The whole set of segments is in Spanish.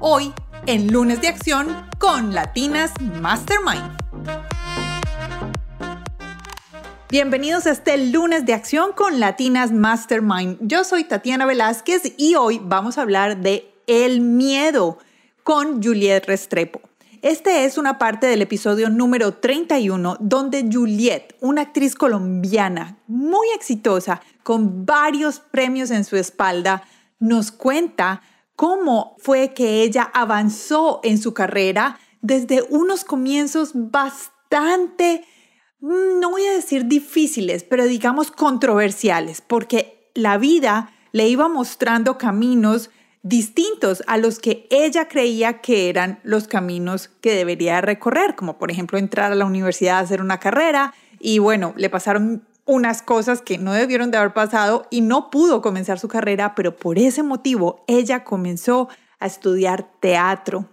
hoy en Lunes de Acción con Latinas Mastermind. Bienvenidos a este lunes de acción con Latinas Mastermind. Yo soy Tatiana Velázquez y hoy vamos a hablar de el miedo con Juliet Restrepo. Este es una parte del episodio número 31 donde Juliet, una actriz colombiana muy exitosa con varios premios en su espalda, nos cuenta cómo fue que ella avanzó en su carrera desde unos comienzos bastante Mm, no voy a decir difíciles, pero digamos controversiales, porque la vida le iba mostrando caminos distintos a los que ella creía que eran los caminos que debería recorrer, como por ejemplo entrar a la universidad a hacer una carrera y bueno, le pasaron unas cosas que no debieron de haber pasado y no pudo comenzar su carrera, pero por ese motivo ella comenzó a estudiar teatro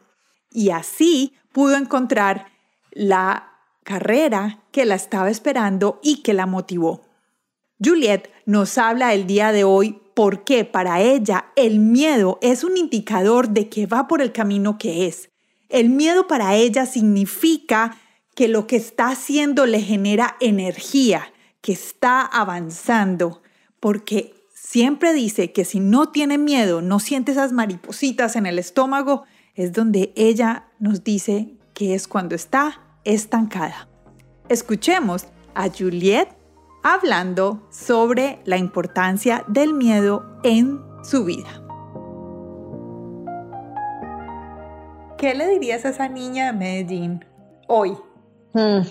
y así pudo encontrar la carrera que la estaba esperando y que la motivó. Juliet nos habla el día de hoy porque para ella el miedo es un indicador de que va por el camino que es. El miedo para ella significa que lo que está haciendo le genera energía, que está avanzando, porque siempre dice que si no tiene miedo, no siente esas maripositas en el estómago, es donde ella nos dice que es cuando está estancada. Escuchemos a Juliet hablando sobre la importancia del miedo en su vida. ¿Qué le dirías a esa niña de Medellín hoy? Hmm.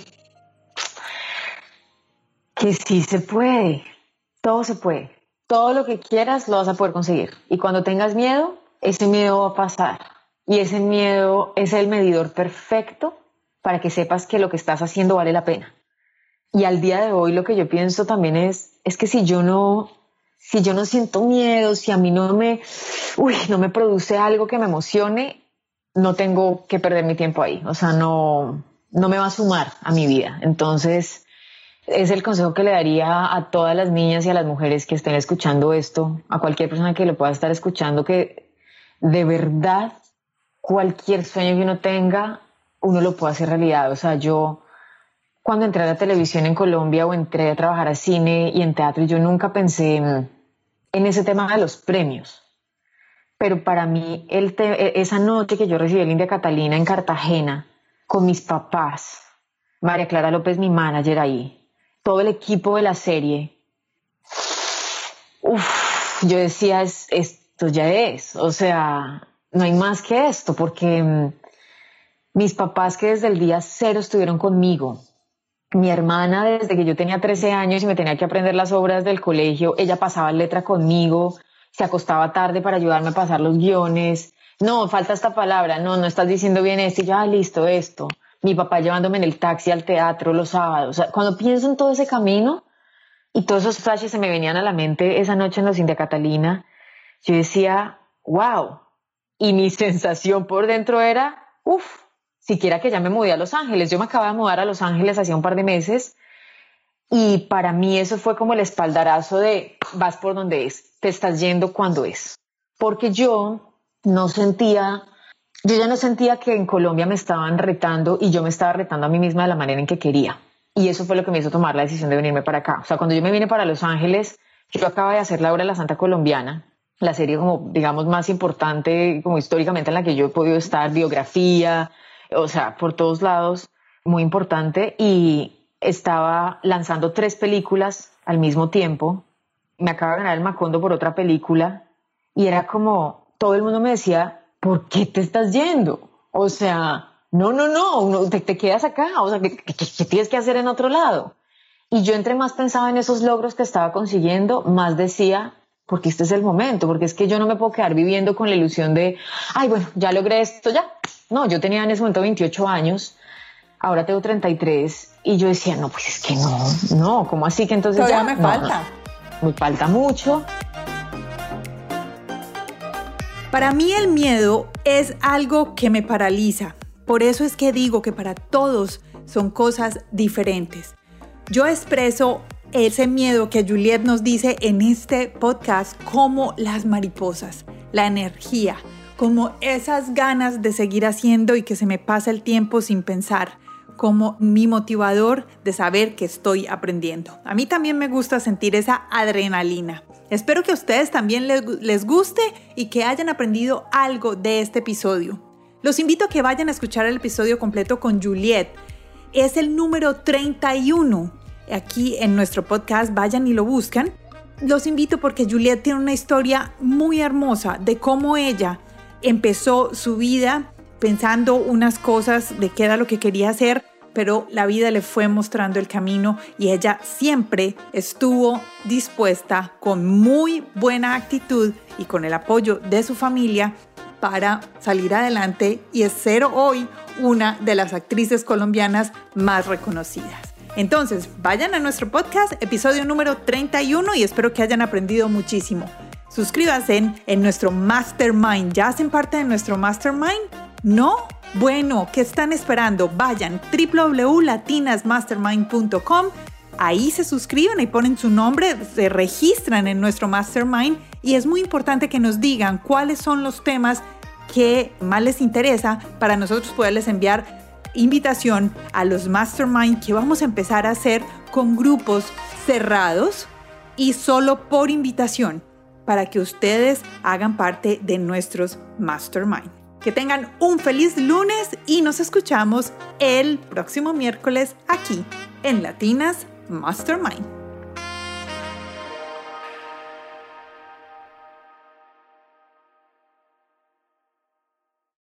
Que sí se puede, todo se puede. Todo lo que quieras lo vas a poder conseguir. Y cuando tengas miedo, ese miedo va a pasar. Y ese miedo es el medidor perfecto para que sepas que lo que estás haciendo vale la pena. Y al día de hoy lo que yo pienso también es, es que si yo no, si yo no siento miedo, si a mí no me, uy, no me produce algo que me emocione, no tengo que perder mi tiempo ahí. O sea, no, no me va a sumar a mi vida. Entonces, es el consejo que le daría a todas las niñas y a las mujeres que estén escuchando esto, a cualquier persona que lo pueda estar escuchando, que de verdad cualquier sueño que uno tenga, uno lo puede hacer realidad. O sea, yo cuando entré a la televisión en Colombia o entré a trabajar a cine y en teatro, yo nunca pensé en, ese tema de los premios. Pero para mí, e, esa noche que yo recibí el India Catalina en Cartagena, con mis papás, María Clara López, mi manager ahí, todo el equipo de la serie, uf, yo decía, esto ya es, o sea, no hay más que esto, porque mm, mis papás que desde el día cero estuvieron conmigo. Mi hermana desde que yo tenía 13 años y me tenía que aprender las obras del colegio, ella pasaba letra conmigo, se acostaba tarde para ayudarme a pasar los guiones. No, falta esta palabra, no, no estás diciendo bien esto, y ya, ah, listo, esto. Mi papá llevándome en el taxi al teatro los sábados. cuando pienso en todo ese camino y todos esos flashes se me venían a la mente esa noche en los India Catalina, yo decía, wow. Y mi sensación por dentro era, uff, siquiera que ya me mudé a Los Ángeles. Yo me acababa de mudar a Los Ángeles hacía un par de meses y para mí eso fue como el espaldarazo de vas por donde es, te estás yendo cuando es. Porque yo no sentía, yo ya no sentía que en Colombia me estaban retando y yo me estaba retando a mí misma de la manera en que quería. Y eso fue lo que me hizo tomar la decisión de venirme para acá. O sea, cuando yo me vine para Los Ángeles, yo acababa de hacer la obra la Santa Colombiana, la serie como, digamos, más importante, como históricamente en la que yo he podido estar, biografía, o sea, por todos lados, muy importante. Y estaba lanzando tres películas al mismo tiempo. Me acaba de ganar el Macondo por otra película. Y era como, todo el mundo me decía, ¿por qué te estás yendo? O sea, no, no, no, te, te quedas acá. O sea, ¿qué, ¿qué, tienes que hacer en otro lado? Y yo entre más pensaba en esos logros que estaba consiguiendo, más decía, porque este es el momento, porque es que yo no me puedo quedar viviendo con la ilusión de, ay, bueno, ya logré esto, ya. No, yo tenía en ese momento 28 años, ahora tengo 33 y yo decía, no, pues es que no, no, ¿cómo así que entonces Todavía ya me No, falta. me falta mucho. Para mí el miedo es algo que me paraliza. Por eso es que digo que para todos son cosas diferentes. Yo expreso ese miedo que Juliet nos dice en este podcast como las mariposas, la energía, como esas ganas de seguir haciendo y que se me pasa el tiempo sin pensar, como mi motivador de saber que estoy aprendiendo. A mí también me gusta sentir esa adrenalina. Espero que a ustedes también les, guste y que hayan aprendido algo de este episodio. Los invito a que vayan a escuchar el episodio completo con Juliet. Es el número 31 aquí en nuestro podcast. Vayan y lo buscan. Los invito porque Juliet tiene una historia muy hermosa de cómo ella empezó su vida pensando unas cosas de qué era lo que quería hacer, pero la vida le fue mostrando el camino y ella siempre estuvo dispuesta con muy buena actitud y con el apoyo de su familia para salir adelante y ser hoy una de las actrices colombianas más reconocidas. Entonces, vayan a nuestro podcast, episodio número 31 y espero que hayan aprendido muchísimo. Suscríbanse en, en nuestro mastermind. ¿Ya hacen parte de nuestro mastermind? ¿No? Bueno, ¿qué están esperando? Vayan www.latinasmastermind.com. Ahí se suscriben y ponen su nombre, se registran en nuestro mastermind y es muy importante que nos digan cuáles son los temas que más les interesa para nosotros poderles enviar invitación a los mastermind que vamos a empezar a hacer con grupos cerrados y solo por invitación para que ustedes hagan parte de nuestros mastermind. Que tengan un feliz lunes y nos escuchamos el próximo miércoles aquí en Latinas Mastermind.